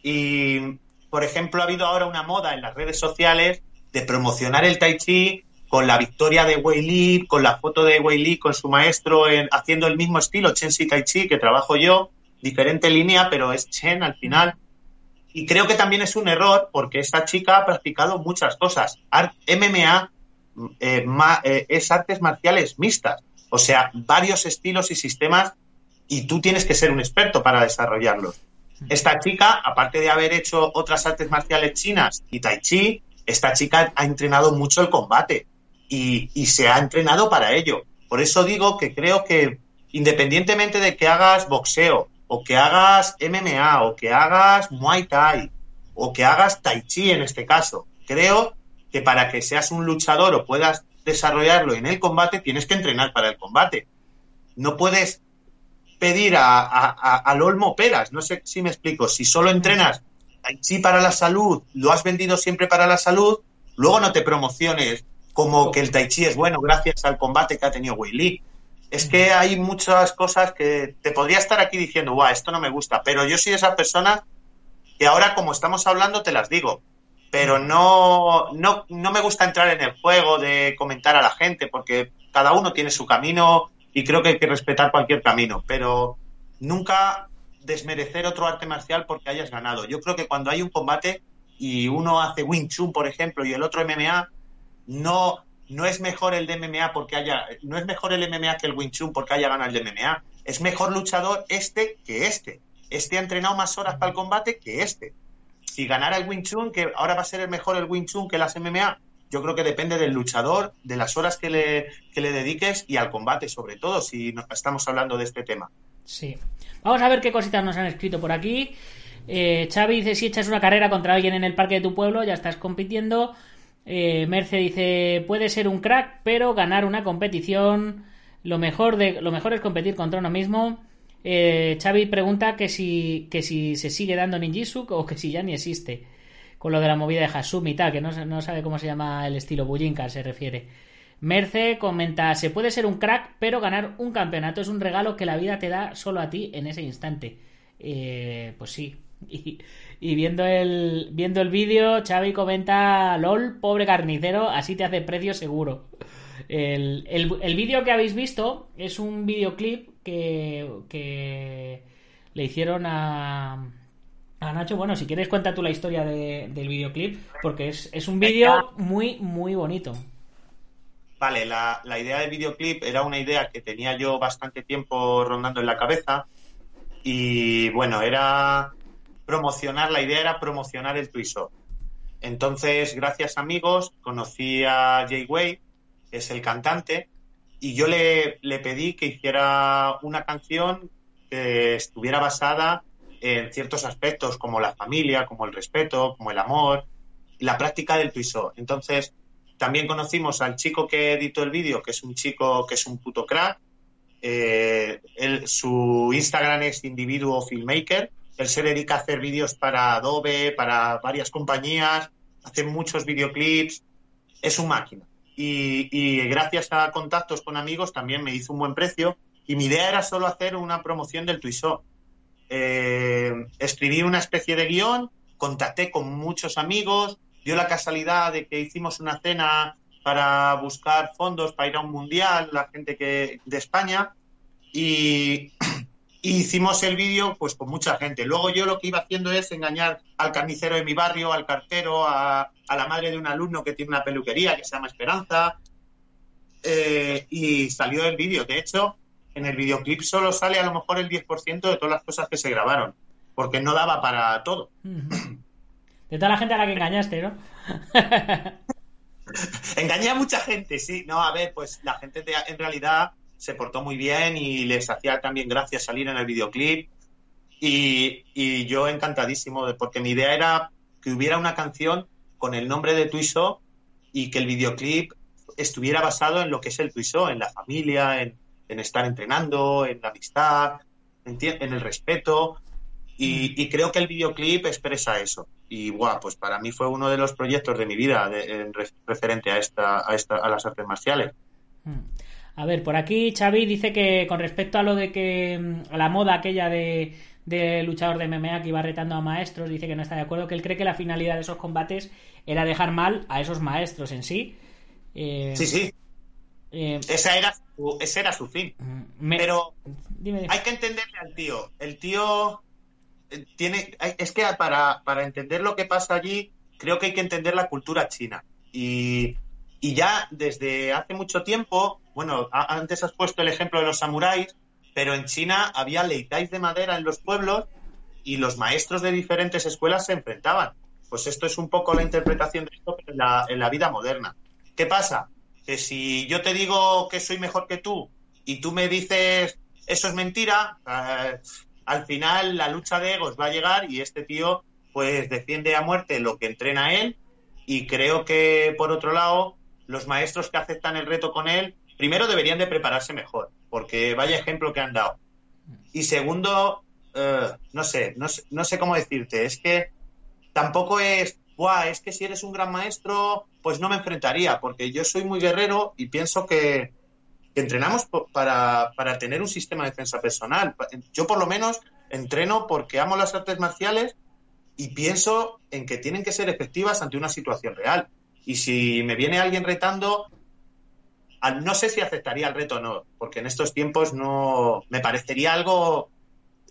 Y, por ejemplo, ha habido ahora una moda en las redes sociales de promocionar el Tai Chi con la victoria de Wei Li, con la foto de Wei Li con su maestro en, haciendo el mismo estilo, Chen Si Tai Chi, que trabajo yo, diferente línea, pero es Chen al final. Y creo que también es un error porque esta chica ha practicado muchas cosas. MMA eh, eh, es artes marciales mixtas, o sea, varios estilos y sistemas y tú tienes que ser un experto para desarrollarlos. Esta chica, aparte de haber hecho otras artes marciales chinas y tai chi, esta chica ha entrenado mucho el combate y, y se ha entrenado para ello. Por eso digo que creo que independientemente de que hagas boxeo o que hagas MMA o que hagas Muay Thai o que hagas Tai Chi en este caso, creo que para que seas un luchador o puedas desarrollarlo en el combate, tienes que entrenar para el combate. No puedes pedir a, a, al olmo peras, no sé si me explico. Si solo entrenas Tai Chi para la salud, lo has vendido siempre para la salud, luego no te promociones como que el Tai Chi es bueno gracias al combate que ha tenido Wei Li. Es que hay muchas cosas que te podría estar aquí diciendo, guau, esto no me gusta, pero yo soy esa persona que ahora como estamos hablando te las digo pero no, no, no me gusta entrar en el juego de comentar a la gente, porque cada uno tiene su camino y creo que hay que respetar cualquier camino, pero nunca desmerecer otro arte marcial porque hayas ganado. Yo creo que cuando hay un combate y uno hace Wing Chun, por ejemplo, y el otro MMA, no, no es mejor el de MMA porque haya, no es mejor el MMA que el Wing Chun porque haya ganado el de MMA. Es mejor luchador este que este. Este ha entrenado más horas para el combate que este si ganara el Wing Chun, que ahora va a ser el mejor el Wing Chun que las MMA, yo creo que depende del luchador, de las horas que le, le dediques y al combate, sobre todo, si estamos hablando de este tema. Sí. Vamos a ver qué cositas nos han escrito por aquí. Eh, Xavi dice, si echas una carrera contra alguien en el parque de tu pueblo, ya estás compitiendo. Eh, Merce dice, puede ser un crack, pero ganar una competición, lo mejor, de, lo mejor es competir contra uno mismo. Eh, Xavi pregunta que si, que si se sigue dando ninjitsu o que si ya ni existe. Con lo de la movida de Hasumi y tal, que no, no sabe cómo se llama el estilo Bujinka, se refiere. Merce comenta, se puede ser un crack, pero ganar un campeonato es un regalo que la vida te da solo a ti en ese instante. Eh, pues sí. *laughs* Y, viendo el, viendo el vídeo, Xavi comenta, lol, pobre carnicero, así te hace precio seguro. El, el vídeo que habéis visto es un videoclip que, le hicieron a, a Nacho. Bueno, si quieres cuenta tú la historia del videoclip, porque es, un vídeo muy, muy bonito. Vale, la, la, idea del videoclip era una idea que tenía yo bastante tiempo rondando en la cabeza y bueno, era promocionar, la idea era promocionar el Twiso. Entonces, gracias amigos, conocí a Jay Way, que es el cantante, y yo le, le pedí que hiciera una canción que estuviera basada en ciertos aspectos como la familia, como el respeto, como el amor, la práctica del tuiso. Entonces, también conocimos al chico que editó el vídeo, que es un chico que es un puto crack. Eh, su Instagram es individuo filmmaker. Él se dedica a hacer vídeos para Adobe, para varias compañías, hace muchos videoclips. Es un máquina y, gracias a contactos con amigos también me hizo un buen precio y mi idea era solo hacer una promoción del Twiso. Eh, escribí una especie de guion, contacté con muchos amigos, dio la casualidad de que hicimos una cena para buscar fondos para ir a un mundial, la gente que de España, y hicimos el vídeo pues con mucha gente. Luego yo lo que iba haciendo es engañar al carnicero de mi barrio, al cartero, a, la madre de un alumno que tiene una peluquería que se llama Esperanza. Eh, y salió el vídeo. De hecho, en el videoclip solo sale a lo mejor el 10% de todas las cosas que se grabaron, porque no daba para todo. De toda la gente a la que engañaste, ¿no? *laughs* Engañé a mucha gente, sí. No, a ver, pues la gente en realidad se portó muy bien y les hacía también gracia salir en el videoclip. Y, yo encantadísimo, porque mi idea era que hubiera una canción con el nombre de Tuiso y que el videoclip estuviera basado en lo que es el Tuiso, en la familia, en, estar entrenando, en la amistad, en, el respeto. Y, creo que el videoclip expresa eso. Y guau, pues para mí fue uno de los proyectos de mi vida referente a, esta, a, esta, a las artes marciales. Mm. A ver, por aquí Xavi dice que con respecto a lo de que mm, a la moda aquella de, de luchador de MMA que iba retando a maestros, dice que no está de acuerdo, que él cree que la finalidad de esos combates era dejar mal a esos maestros en sí. Eh, sí, sí. Eh, Esa era ese era su fin. Mm, Pero hay que entenderle al tío. El tío eh, tiene. Es que para, para entender lo que pasa allí, creo que hay que entender la cultura china. Y y ya desde hace mucho tiempo, bueno, antes has puesto el ejemplo de los samuráis, pero en China había leitais de madera en los pueblos y los maestros de diferentes escuelas se enfrentaban. Pues esto es un poco la interpretación de esto en la, en la vida moderna. ¿Qué pasa? Que si yo te digo que soy mejor que tú y tú me dices eso es mentira, eh, al final la lucha de egos va a llegar y este tío pues defiende a muerte lo que entrena él y creo que por otro lado los maestros que aceptan el reto con él, primero deberían de prepararse mejor, porque vaya ejemplo que han dado. Y segundo, eh, no sé, no sé, cómo decirte, es que tampoco es, Buah, es que si eres un gran maestro, pues no me enfrentaría, porque yo soy muy guerrero y pienso que, entrenamos para, para tener un sistema de defensa personal. Yo por lo menos entreno porque amo las artes marciales y pienso en que tienen que ser efectivas ante una situación real. Y si me viene alguien retando, no sé si aceptaría el reto o no, porque en estos tiempos no me parecería algo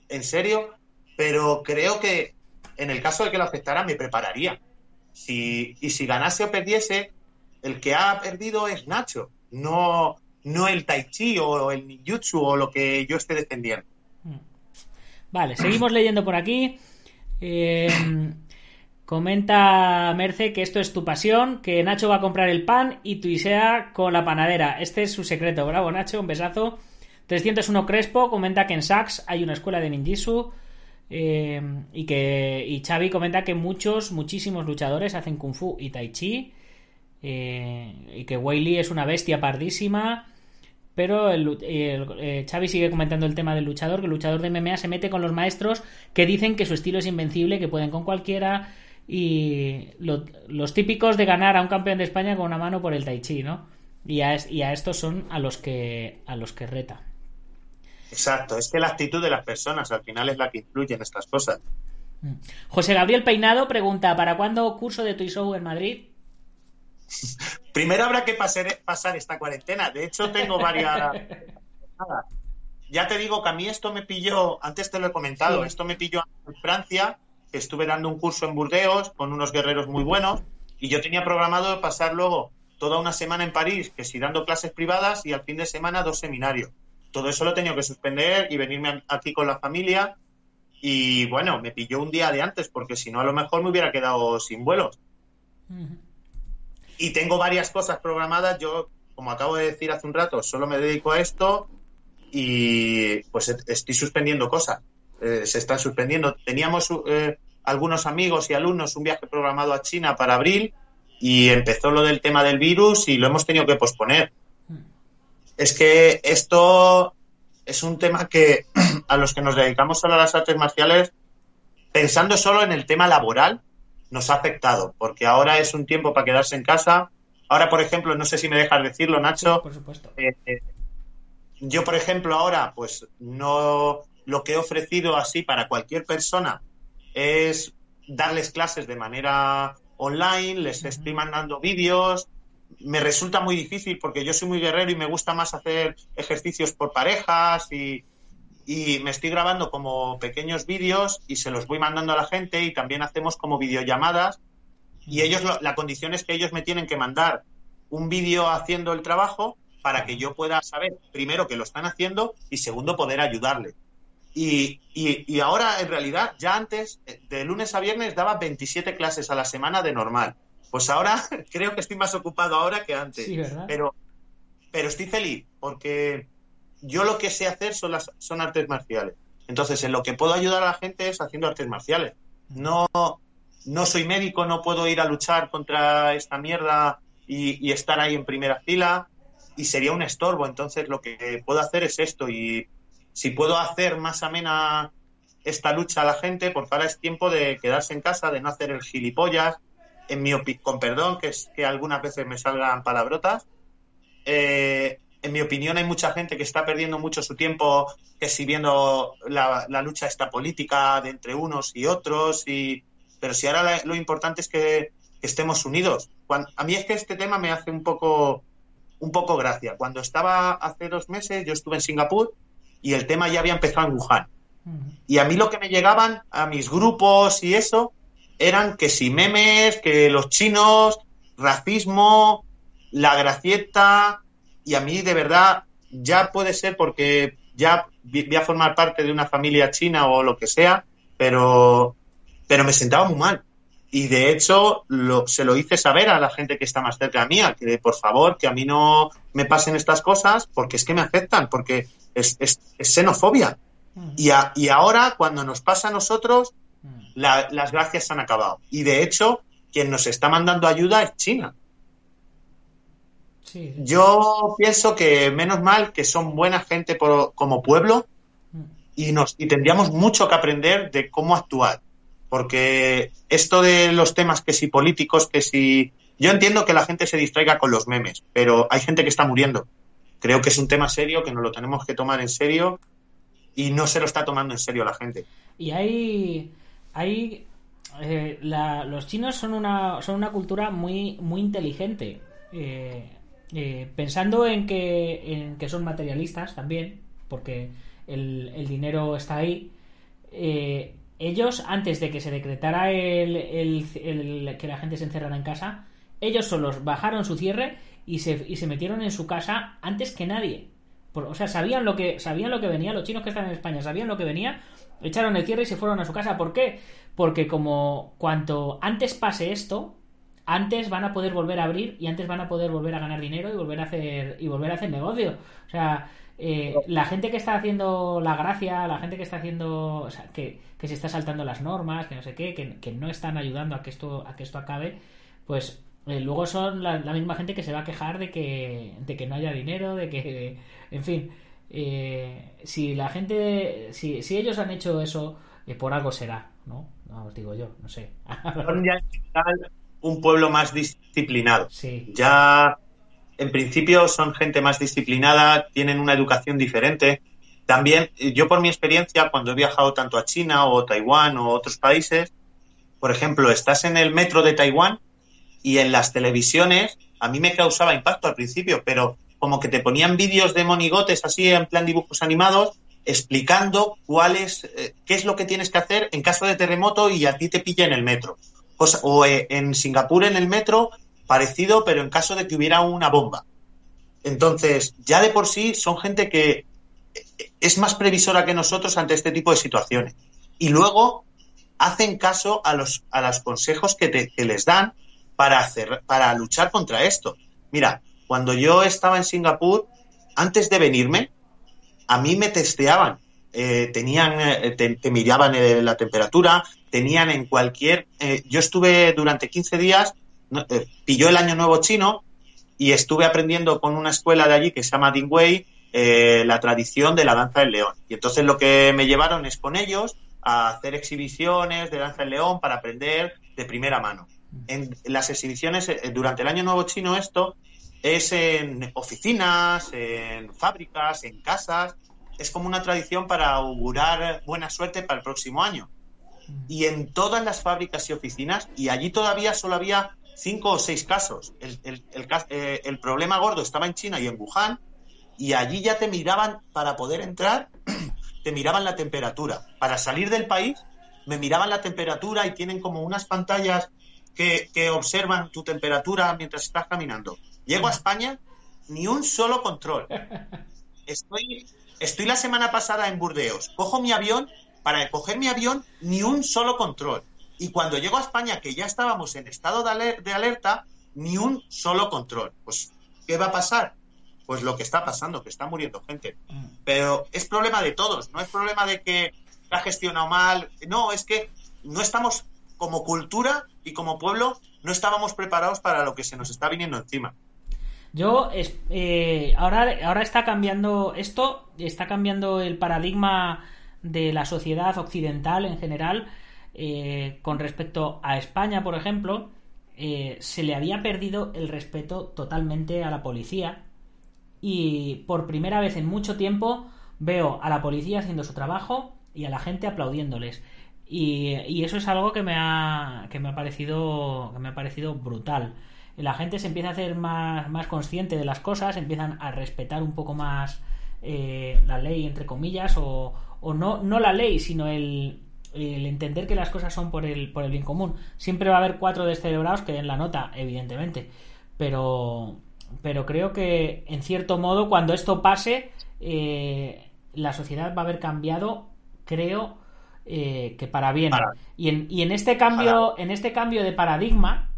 en serio, pero creo que en el caso de que lo aceptara me prepararía. Y si ganase o perdiese, el que ha perdido es Nacho, no, no el Tai Chi o el Ninjutsu o lo que yo esté defendiendo. Vale, seguimos leyendo por aquí. Eh, Comenta Merce que esto es tu pasión, que Nacho va a comprar el pan y tu Isea con la panadera. Este es su secreto. Bravo, Nacho, un besazo. 301 Crespo comenta que en Sax hay una escuela de ninjitsu. Eh, y que y Xavi comenta que muchos, muchísimos luchadores hacen kung fu y tai chi. Eh, y que Wei es una bestia pardísima. Pero el, eh, Xavi sigue comentando el tema del luchador, que el luchador de MMA se mete con los maestros que dicen que su estilo es invencible, que pueden con cualquiera, y los típicos de ganar a un campeón de España con una mano por el tai chi, ¿no? Y a, y a estos son a los que a los que reta. Exacto, es que la actitud de las personas al final es la que influye en estas cosas. Mm. José Gabriel Peinado pregunta, ¿para cuándo curso de Show en Madrid? *laughs* Primero habrá que pasar, pasar esta cuarentena. De hecho, tengo varias... *laughs* ya te digo que a mí esto me pilló, antes te lo he comentado, esto me pilló en Francia estuve dando un curso en Burdeos con unos guerreros muy buenos y yo tenía programado pasar luego toda una semana en París, que si dando clases privadas y al fin de semana dos seminarios. Todo eso lo he tenido que suspender y venirme aquí con la familia y bueno, me pilló un día de antes porque si no a lo mejor me hubiera quedado sin vuelos. Y tengo varias cosas programadas. Yo, como acabo de decir hace un rato, solo me dedico a esto y pues estoy suspendiendo cosas. Eh, se están suspendiendo. Teníamos eh, algunos amigos y alumnos un viaje programado a China para abril y empezó lo del tema del virus y lo hemos tenido que posponer. Es que esto es un tema que *clears throat* a los que nos dedicamos solo a las artes marciales, pensando solo en el tema laboral, nos ha afectado, porque ahora es un tiempo para quedarse en casa. Ahora, por ejemplo, no sé si me dejas decirlo, Nacho. por supuesto. Eh, yo, por ejemplo, ahora, pues no, lo que he ofrecido así para cualquier persona es darles clases de manera online, les estoy mandando vídeos. Me resulta muy difícil porque yo soy muy guerrero y me gusta más hacer ejercicios por parejas y, me estoy grabando como pequeños vídeos y se los voy mandando a la gente y también hacemos como videollamadas y ellos la condición es que ellos me tienen que mandar un vídeo haciendo el trabajo para que yo pueda saber primero que lo están haciendo y segundo poder ayudarle. Y, y, ahora, en realidad, ya antes, de lunes a viernes, daba 27 clases a la semana de normal. Pues ahora *laughs* creo que estoy más ocupado ahora que antes. pero, pero estoy feliz porque yo lo que sé hacer son, las, son artes marciales. Entonces, en lo que puedo ayudar a la gente es haciendo artes marciales. No, no soy médico, no puedo ir a luchar contra esta mierda y, y estar ahí en primera fila y sería un estorbo. Entonces, lo que puedo hacer es esto y si puedo hacer más amena esta lucha a la gente, porque ahora es tiempo de quedarse en casa, de no hacer el gilipollas, en mi con perdón, que es que algunas veces me salgan palabrotas. Eh, en mi opinión, hay mucha gente que está perdiendo mucho su tiempo que si viendo la, lucha esta política de entre unos y otros. Y, pero si ahora lo importante es que, estemos unidos. A mí es que este tema me hace un poco, un poco gracia. Cuando estaba hace dos meses, yo estuve en Singapur y el tema ya había empezado en Wuhan. Y a mí lo que me llegaban a mis grupos y eso eran que si memes, que los chinos, racismo, la gracieta, y a mí de verdad ya puede ser porque ya voy a formar parte de una familia china o lo que sea, pero, pero me sentaba muy mal. Y de hecho lo, se lo hice saber a la gente que está más cerca de mí, que por favor, que a mí no me pasen estas cosas porque es que me afectan, porque es, es- es xenofobia. Ujú. Y, a- y ahora, cuando nos pasa a nosotros, la- las gracias se han acabado. Y de hecho, quien nos está mandando ayuda es China. Sí. Yo pienso que menos mal que son buena gente por- como pueblo Ujú. y, nos, y tendríamos mucho que aprender de cómo actuar. Porque esto de los temas que si políticos, que si... Yo entiendo que la gente se distraiga con los memes, pero hay gente que está muriendo. Creo que es un tema serio, que nos lo tenemos que tomar en serio y no se lo está tomando en serio la gente. Y hay. hay eh, la- los chinos son una, son una cultura muy, muy inteligente. Eh, eh, pensando en que, en que son materialistas también, porque el, el dinero está ahí. eh, ellos, antes de que se decretara el, el- el- que la gente se encerrara en casa, ellos solos bajaron su cierre y se, y se metieron en su casa antes que nadie. O sea, sabían lo que sabían lo que venía, los chinos que están en España sabían lo que venía, echaron el cierre y se fueron a su casa. ¿Por qué? Porque como cuanto antes pase esto, antes van a poder volver a abrir y antes van a poder volver a ganar dinero y volver a hacer y volver a hacer negocio. O sea, eh, la gente que está haciendo la gracia, la gente que está haciendo, o sea, que, que se está saltando las normas, que no sé qué, que, que no están ayudando a que esto a que esto acabe, pues eh, luego son la, la misma gente que se va a quejar de que de que no haya dinero, de que, en fin, eh, si la gente, si, si ellos han hecho eso, eh, por algo será, ¿no? No os digo yo, no sé. Un pueblo más disciplinado. sí. Ya, en principio, son gente más disciplinada, tienen una educación diferente. También, yo por mi experiencia, cuando he viajado tanto a China o Taiwán o otros países, por ejemplo, estás en el metro de Taiwán y en las televisiones, a mí me causaba impacto al principio, pero como que te ponían vídeos de monigotes así en plan dibujos animados explicando cuál es, eh, qué es lo que tienes que hacer en caso de terremoto y a ti te pilla en el metro. Cosa- o eh, en Singapur en el metro, parecido, pero en caso de que hubiera una bomba. Entonces, ya de por sí son gente que eh, es más previsora que nosotros ante este tipo de situaciones. Y luego hacen caso a los, a los consejos que, te- que les dan para, hacer, para luchar contra esto. Mira, cuando yo estaba en Singapur, antes de venirme, a mí me testeaban. Eh, tenían, eh, te, miraban la temperatura, tenían en cualquier. eh, yo estuve durante 15 días, pilló el año nuevo chino y estuve aprendiendo con una escuela de allí que se llama Dingwei la tradición de la danza del león. Y entonces lo que me llevaron es con ellos a hacer exhibiciones de danza del león para aprender de primera mano. En las exhibiciones eh, durante el año nuevo chino esto es en oficinas, en fábricas, en casas. Es como una tradición para augurar buena suerte para el próximo año. Y en todas las fábricas y oficinas, y allí todavía solo había cinco o seis casos. El, el- el eh, el problema gordo estaba en China y en Wuhan, y allí ya te miraban para poder entrar, *clears throat* te miraban la temperatura. Para salir del país, me miraban la temperatura y tienen como unas pantallas que, que observan tu temperatura mientras estás caminando. Llego a España, ni un solo control. *laughs* Estoy, estoy la semana pasada en Burdeos. Cojo mi avión, para coger mi avión, ni un solo control. Y cuando llego a España, que ya estábamos en estado de, aler- de alerta, ni un solo control. Pues, ¿qué va a pasar? Pues lo que está pasando, que está muriendo gente. Pero es problema de todos, no es problema de que se ha gestionado mal. No, es que no estamos como cultura y como pueblo, no estábamos preparados para lo que se nos está viniendo encima. Yo, eh, ahora, ahora está cambiando esto, está cambiando el paradigma de la sociedad occidental en general eh, con respecto a España, por ejemplo. eh, se le había perdido el respeto totalmente a la policía y por primera vez en mucho tiempo veo a la policía haciendo su trabajo y a la gente aplaudiéndoles. Y, eso es algo que me ha, que me ha parecido que me ha parecido brutal. La gente se empieza a hacer más, más consciente de las cosas, empiezan a respetar un poco más eh, la ley, entre comillas, o, o no, no la ley, sino el, el entender que las cosas son por el, por el bien común. Siempre va a haber cuatro descerebrados que den la nota, evidentemente. Pero, pero creo que, en cierto modo, cuando esto pase, eh, la sociedad va a haber cambiado, creo, eh, que para bien. Y, en, y en este cambio, en este cambio de paradigma,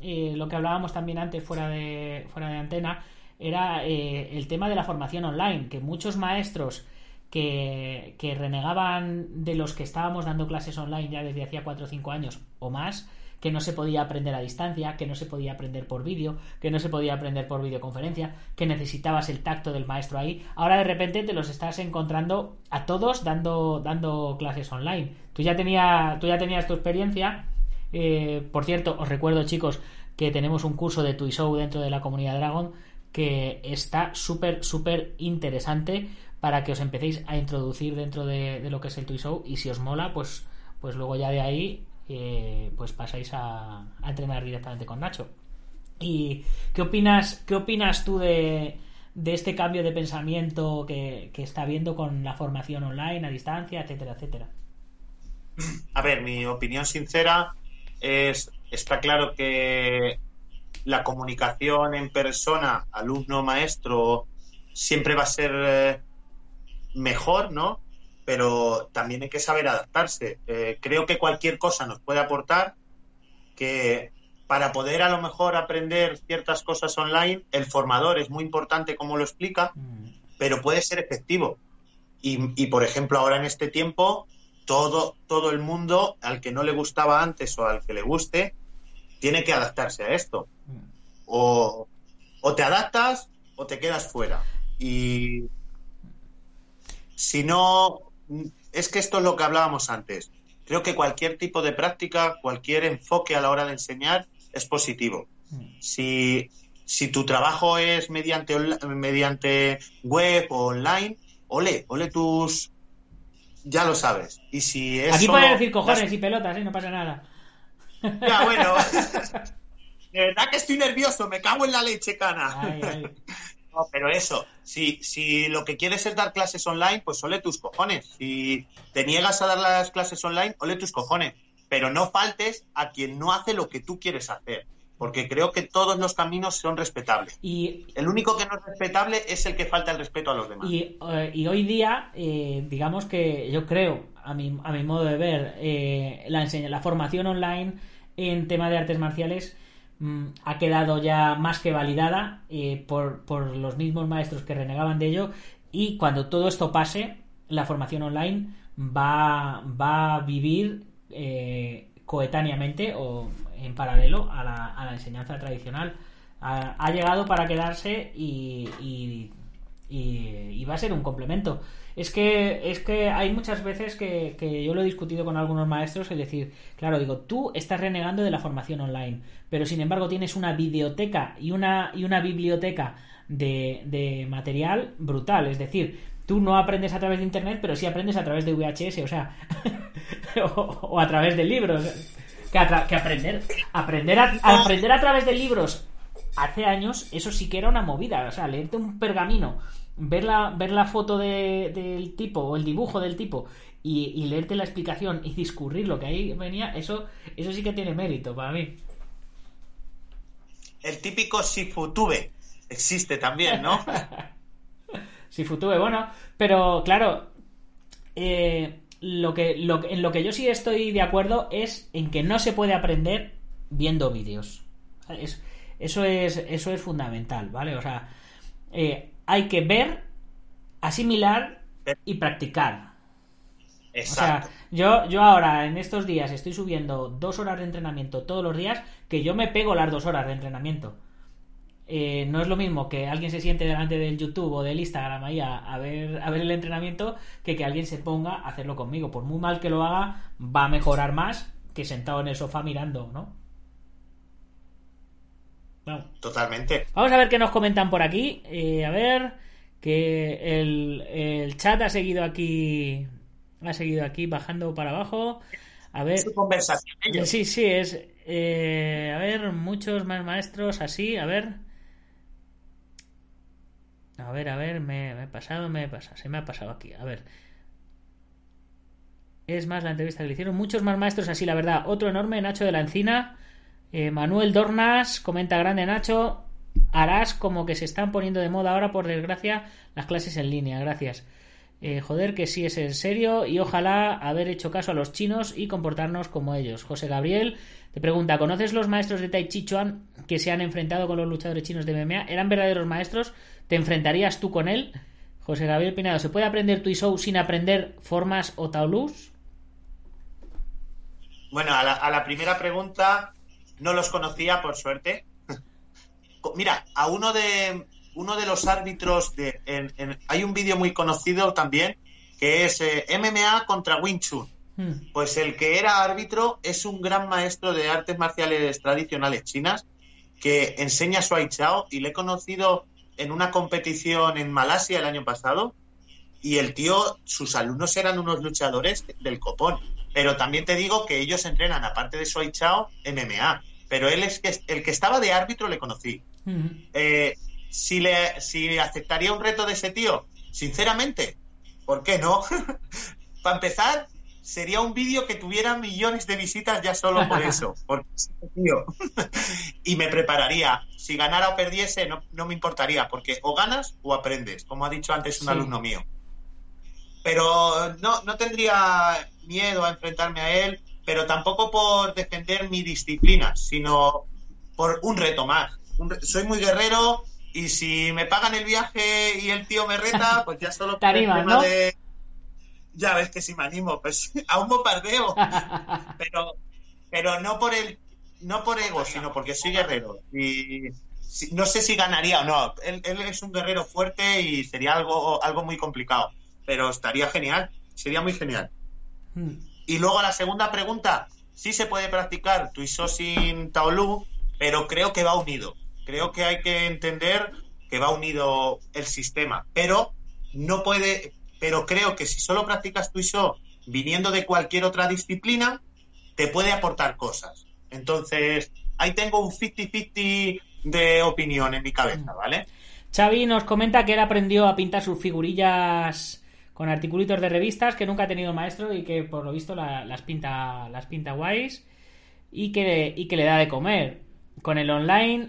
eh, lo que hablábamos también antes fuera de, fuera de antena, era el tema de la formación online, que muchos maestros que, renegaban de los que estábamos dando clases online ya desde hacía 4 o 5 años o más, que no se podía aprender a distancia, que no se podía aprender por vídeo, que no se podía aprender por videoconferencia, que necesitabas el tacto del maestro ahí. Ahora de repente te los estás encontrando a todos dando, dando clases online. Tú ya, tenía, tú ya tenías tu experiencia. Eh, por cierto, os recuerdo chicos que tenemos un curso de Tuisou dentro de la comunidad Dragon que está súper, súper interesante para que os empecéis a introducir dentro de, lo que es el Show y si os mola, pues, pues luego ya de ahí eh, pues pasáis a, entrenar directamente con Nacho. ¿Y qué opinas, qué opinas tú de, este cambio de pensamiento que, que está habiendo con la formación online, a distancia, etcétera, etcétera? A ver, mi opinión sincera es, está claro que la comunicación en persona, alumno-maestro, siempre va a ser eh, mejor, ¿no? Pero también hay que saber adaptarse. Eh, creo que cualquier cosa nos puede aportar que para poder a lo mejor aprender ciertas cosas online, el formador es muy importante como lo explica, mm. pero puede ser efectivo. Y, por ejemplo, ahora en este tiempo, todo, todo el mundo, al que no le gustaba antes o al que le guste, tiene que adaptarse a esto. Mm. O, o te adaptas o te quedas fuera. Y si no, es que esto es lo que hablábamos antes. Creo que cualquier tipo de práctica, cualquier enfoque a la hora de enseñar es positivo. Si, si tu trabajo es mediante, mediante web o online, ole, ole tus... Ya lo sabes. Y si es Aquí puedes decir cojones y pelotas, ¿eh? no pasa nada. Ya, bueno. *laughs* de verdad que estoy nervioso, me cago en la leche, cana pero eso, si, si lo que quieres es dar clases online, pues ole tus cojones. Si te niegas a dar las clases online, ole tus cojones. Pero no faltes a quien no hace lo que tú quieres hacer. Porque creo que todos los caminos son respetables. Y el único que no es respetable es el que falta el respeto a los demás. Y, eh, hoy día, eh, digamos que yo creo, a mi, a mi modo de ver, eh, la, la formación online en tema de artes marciales Mm, ha quedado ya más que validada eh, por, por, los mismos maestros que renegaban de ello y cuando todo esto pase la formación online va, va a vivir eh, coetáneamente o en paralelo a la, a la enseñanza tradicional. Ha, llegado para quedarse y, y, y va a ser un complemento. Es que, es que hay muchas veces que, yo lo he discutido con algunos maestros, es decir, claro, digo, tú estás renegando de la formación online, pero sin embargo tienes una videoteca y una, y una biblioteca de, material brutal, es decir, tú no aprendes a través de internet, pero sí aprendes a través de VHS, o sea, *laughs* o, a través de libros. Que, que aprender, aprender a, aprender a través de libros hace años, eso sí que era una movida, o sea, leerte un pergamino ver la, ver la foto del tipo o el dibujo del tipo y, leerte la explicación y discurrir lo que ahí venía, eso, eso sí que tiene mérito para mí. El típico Sifutube existe también, ¿no? *laughs* Sifutube, bueno, pero claro, eh, lo que, lo, en lo que yo sí estoy de acuerdo es en que no se puede aprender viendo vídeos. eso, es, eso es fundamental, ¿vale? O sea, eh, hay que ver, asimilar y practicar. Exacto. O sea, yo, yo ahora en estos días estoy subiendo dos horas de entrenamiento todos los días que yo me pego las dos horas de entrenamiento. Eh, no es lo mismo que alguien se siente delante del YouTube o del Instagram ahí a, ver, a ver el entrenamiento que que alguien se ponga a hacerlo conmigo. Por muy mal que lo haga, va a mejorar más que sentado en el sofá mirando, ¿no? Vamos. Totalmente. Vamos a ver qué nos comentan por aquí. Eh, a ver, que el, el chat ha seguido aquí, ha seguido aquí bajando para abajo. A ver, Su conversación. ellos. sí, sí, es. eh, a ver, muchos más maestros así, a ver. A ver, a ver, me, me he pasado, me he pasado, se me ha pasado aquí, a ver. Es más la entrevista que le hicieron. Muchos más maestros así, la verdad. Otro enorme, Nacho de la Encina. Eh, Manuel Dornas, comenta grande Nacho. Harás como que se están poniendo de moda ahora, por desgracia, las clases en línea. Gracias. Eh, joder, que sí es en serio y ojalá haber hecho caso a los chinos y comportarnos como ellos. José Gabriel te pregunta, ¿conoces los maestros de Tai Chi Chuan que se han enfrentado con los luchadores chinos de MMA? ¿Eran verdaderos maestros? ¿Te enfrentarías tú con él? José Gabriel Pinado, ¿se puede aprender Tuisou sin aprender formas o taolus? Bueno, a la, a la primera pregunta no los conocía, por suerte. Mira, a uno de uno de los árbitros de en- en- hay un vídeo muy conocido también que es eh, MMA contra Wing Chun. Hmm. Pues el que era árbitro es un gran maestro de artes marciales tradicionales chinas que enseña Suai Chao y le he conocido en una competición en Malasia el año pasado y el tío, sus alumnos eran unos luchadores del copón. Pero también te digo que ellos entrenan, aparte de Suai Chao, MMA. Pero él es que el que estaba de árbitro le conocí. Eh, si, le, si aceptaría un reto de ese tío, sinceramente, ¿por qué no? *laughs* Para empezar, sería un vídeo que tuviera millones de visitas ya solo por *laughs* eso. Porque tío. *laughs* y me prepararía. Si ganara o perdiese, no, no me importaría, porque o ganas o aprendes, como ha dicho antes un Sí. alumno mío. Pero no, no tendría miedo a enfrentarme a él, pero tampoco por defender mi disciplina, sino por un reto más. Un re- soy muy guerrero y si me pagan el viaje y el tío me reta, *laughs* pues ya solo por el tema ¿no? de- Ya ves que si me animo, pues *laughs* a un bombardeo. *laughs* pero, pero no por el no por ego, sino porque soy guerrero. Y no sé si ganaría o no. Él, él es un guerrero fuerte y sería algo, algo muy complicado. Pero estaría genial. Sería muy genial. Y luego la segunda pregunta, sí se puede practicar Tuiso sin Taolu, pero creo que va unido. Creo que hay que entender que va unido el sistema, pero no puede, pero creo que si solo practicas Tuiso viniendo de cualquier otra disciplina, te puede aportar cosas. Entonces, ahí tengo un 50-50 de opinión en mi cabeza, ¿vale? Xavi nos comenta que él aprendió a pintar sus figurillas con articulitos de revistas, que nunca ha tenido maestro y que por lo visto la- las pinta las pinta guays y que, y que le da de comer. Con el online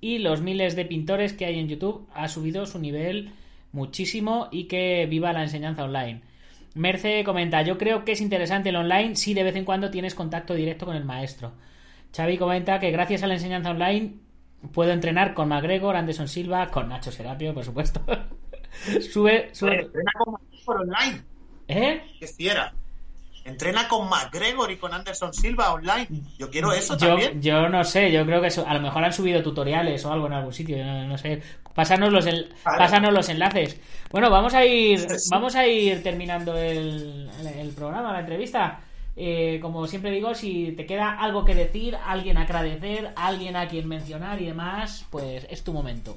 y los miles de pintores que hay en YouTube ha subido su nivel muchísimo y que viva la enseñanza online. Merce comenta, yo creo que es interesante el online si de vez en cuando tienes contacto directo con el maestro. Xavi comenta que gracias a la enseñanza online puedo entrenar con McGregor, Anderson Silva, con Nacho Serapio, por supuesto. *laughs* sube, sube. Entrena con McGregor online, ¿Eh? que fiera. Entrena con McGregor y con Anderson Silva online. Yo quiero eso Yo, también. yo no sé, yo creo que eso- a lo mejor han subido tutoriales o algo en algún sitio, no, no sé. Pásanos los, Vale. pásanos los enlaces. Bueno, vamos a ir, Sí. vamos a ir terminando el, el- el programa, la entrevista. Eh, como siempre digo, si te queda algo que decir, alguien a agradecer, alguien a quien mencionar y demás, pues es tu momento.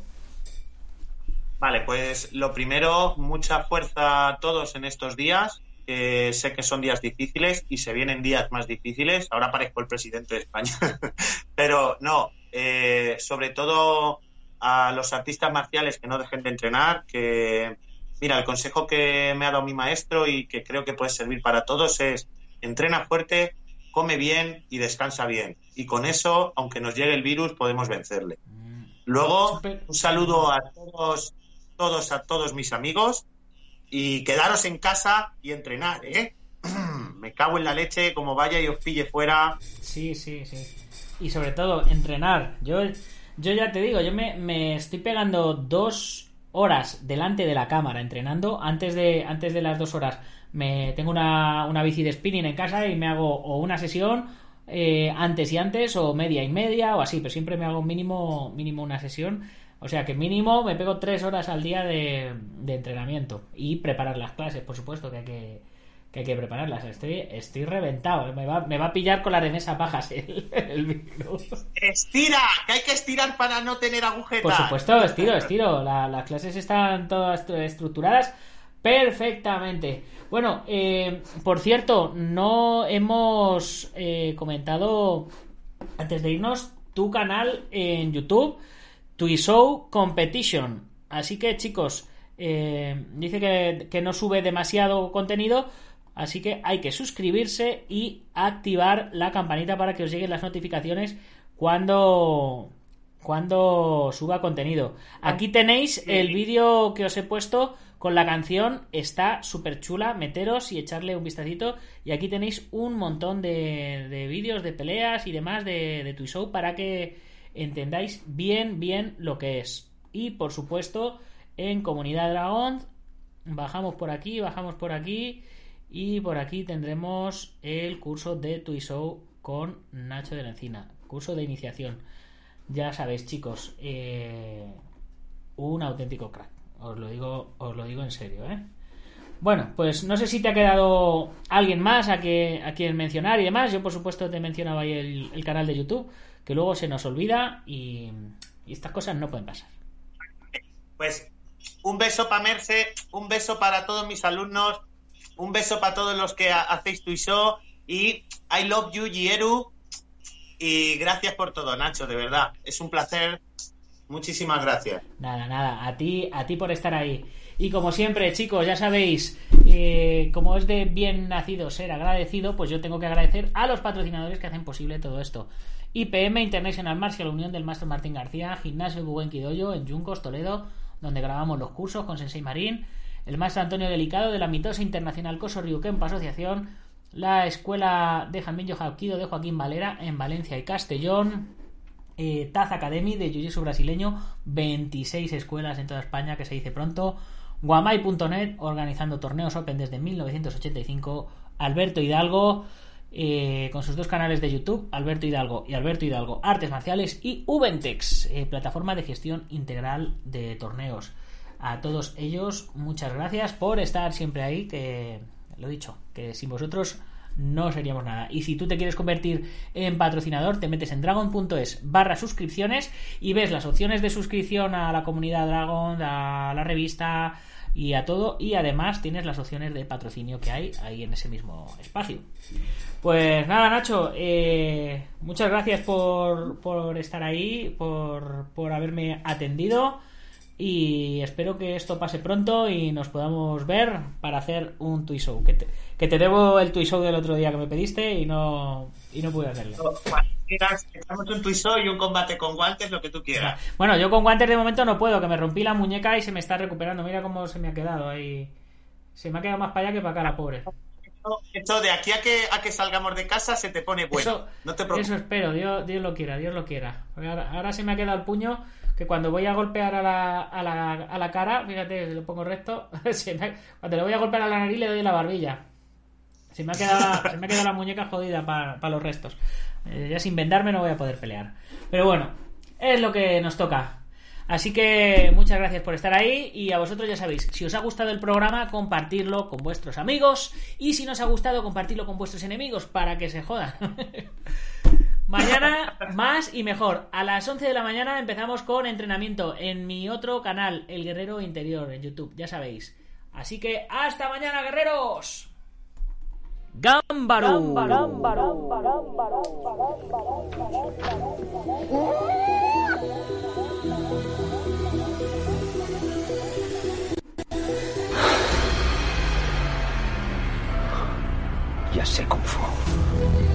Vale, pues lo primero, mucha fuerza a todos en estos días. que sé que son días difíciles y se vienen días más difíciles. Ahora parezco el presidente de España. *laughs* Pero no, eh, sobre todo a los artistas marciales que no dejen de entrenar, que mira, el consejo que me ha dado mi maestro y que creo que puede servir para todos es entrena fuerte, come bien y descansa bien. Y con eso, aunque nos llegue el virus, podemos vencerle. Luego, Súper. un saludo a todos, todos, a todos mis amigos y quedaros en casa y entrenar, ¿eh? *clears throat* Me cago en la leche, como vaya y os pille fuera. Sí, sí, sí. Y sobre todo, entrenar. Yo, yo ya te digo, yo me, me estoy pegando dos horas delante de la cámara entrenando. Antes de, antes de las dos horas me tengo una, una bici de spinning en casa y me hago o una sesión eh, antes y antes o media y media o así, pero siempre me hago mínimo, mínimo una sesión. O sea que mínimo me pego tres horas al día de, de entrenamiento y preparar las clases, por supuesto, que hay que, que hay que prepararlas. Estoy, estoy reventado. Me va, me va a pillar con la remesa pajas *laughs* el, el virus. ¡Estira! ¡Que hay que estirar para no tener agujetas! Por supuesto, estiro, estiro. La- las clases están todas estru- estructuradas perfectamente. Bueno, eh, por cierto, no hemos eh, comentado antes de irnos tu canal en YouTube, Show Competition. Así que chicos, eh, dice que, que no sube demasiado contenido, así que hay que suscribirse y activar la campanita para que os lleguen las notificaciones cuando cuando suba contenido. Aquí tenéis el vídeo que os he puesto con la canción, está súper chula, meteros y echarle un vistacito. Y aquí tenéis un montón de, de vídeos de peleas y demás de, de tu show para que entendáis bien, bien lo que es. Y por supuesto, en Comunidad Dragón, bajamos por aquí, bajamos por aquí. Y por aquí tendremos el curso de tu show con Nacho de la Encina. Curso de iniciación. Ya sabéis, chicos, eh, un auténtico crack. Os lo digo, os lo digo en serio, ¿eh? Bueno, pues no sé si te ha quedado alguien más a, que, a quien mencionar y demás. Yo, por supuesto, te mencionaba ahí el canal de YouTube, que luego se nos olvida y, y estas cosas no pueden pasar. Pues un beso para Merce, un beso para todos mis alumnos, un beso para todos los que ha- hacéis tu show y I love you, Gieru. Y gracias por todo, Nacho, de verdad. Es un placer. Muchísimas gracias. Nada, nada, a ti, a ti por estar ahí. Y como siempre, chicos, ya sabéis, eh, como es de bien nacido ser agradecido, pues yo tengo que agradecer a los patrocinadores que hacen posible todo esto. IPM International Martial Unión del Maestro Martín García, Gimnasio Buguen Quidoyo en Yuncos, Toledo, donde grabamos los cursos con Sensei Marín, el Maestro Antonio Delicado de la Mitosa Internacional Coso Ryukenpo Asociación, la Escuela de Jamillo Hapkido de Joaquín Valera en Valencia y Castellón, eh, Taz Academy de Jiu-Jitsu brasileño, 26 escuelas en toda España, que se dice pronto. Guamai.net, organizando torneos Open desde 1985. Alberto Hidalgo, eh, con sus dos canales de YouTube, Alberto Hidalgo y Alberto Hidalgo Artes Marciales. Y Ubentex, eh, plataforma de gestión integral de torneos. A todos ellos, muchas gracias por estar siempre ahí, que lo he dicho, que sin vosotros no seríamos nada. Y si tú te quieres convertir en patrocinador, te metes en dragon.es barra suscripciones y ves las opciones de suscripción a la comunidad Dragon, a la revista y a todo. Y además tienes las opciones de patrocinio que hay ahí en ese mismo espacio. Pues nada, Nacho, eh, muchas gracias por, por estar ahí, por, por haberme atendido. Y espero que esto pase pronto y nos podamos ver para hacer un Tui Show. Que te, que te debo el Tui Show del otro día que me pediste y no, y no pude hacerlo. Echamos un tuiso y un combate con guantes, lo que tú quieras. Bueno, yo con guantes de momento no puedo, que me rompí la muñeca y se me está recuperando. Mira cómo se me ha quedado ahí. Se me ha quedado más para allá que para acá, la pobre. Esto- de aquí a que, a que salgamos de casa se te pone bueno. eso, no te preocupes. eso espero, Dios, Dios lo quiera, Dios lo quiera. Ahora, ahora se me ha quedado el puño que cuando voy a golpear a la, a la, a la cara, fíjate, si lo pongo recto, *laughs* me- cuando le voy a golpear a la nariz le doy la barbilla. Se me ha quedado me la muñeca jodida para los restos. Eh, ya sin vendarme no voy a poder pelear. Pero bueno, es lo que nos toca. Así que muchas gracias por estar ahí y a vosotros ya sabéis, si os ha gustado el programa, compartirlo con vuestros amigos y si no os ha gustado, compartirlo con vuestros enemigos para que se jodan. *laughs* Mañana más y mejor. A las 11 de la mañana empezamos con entrenamiento en mi otro canal, El Guerrero Interior, en YouTube, ya sabéis. Así que hasta mañana, guerreros. Gámbaro. Ya sé Kung Fu.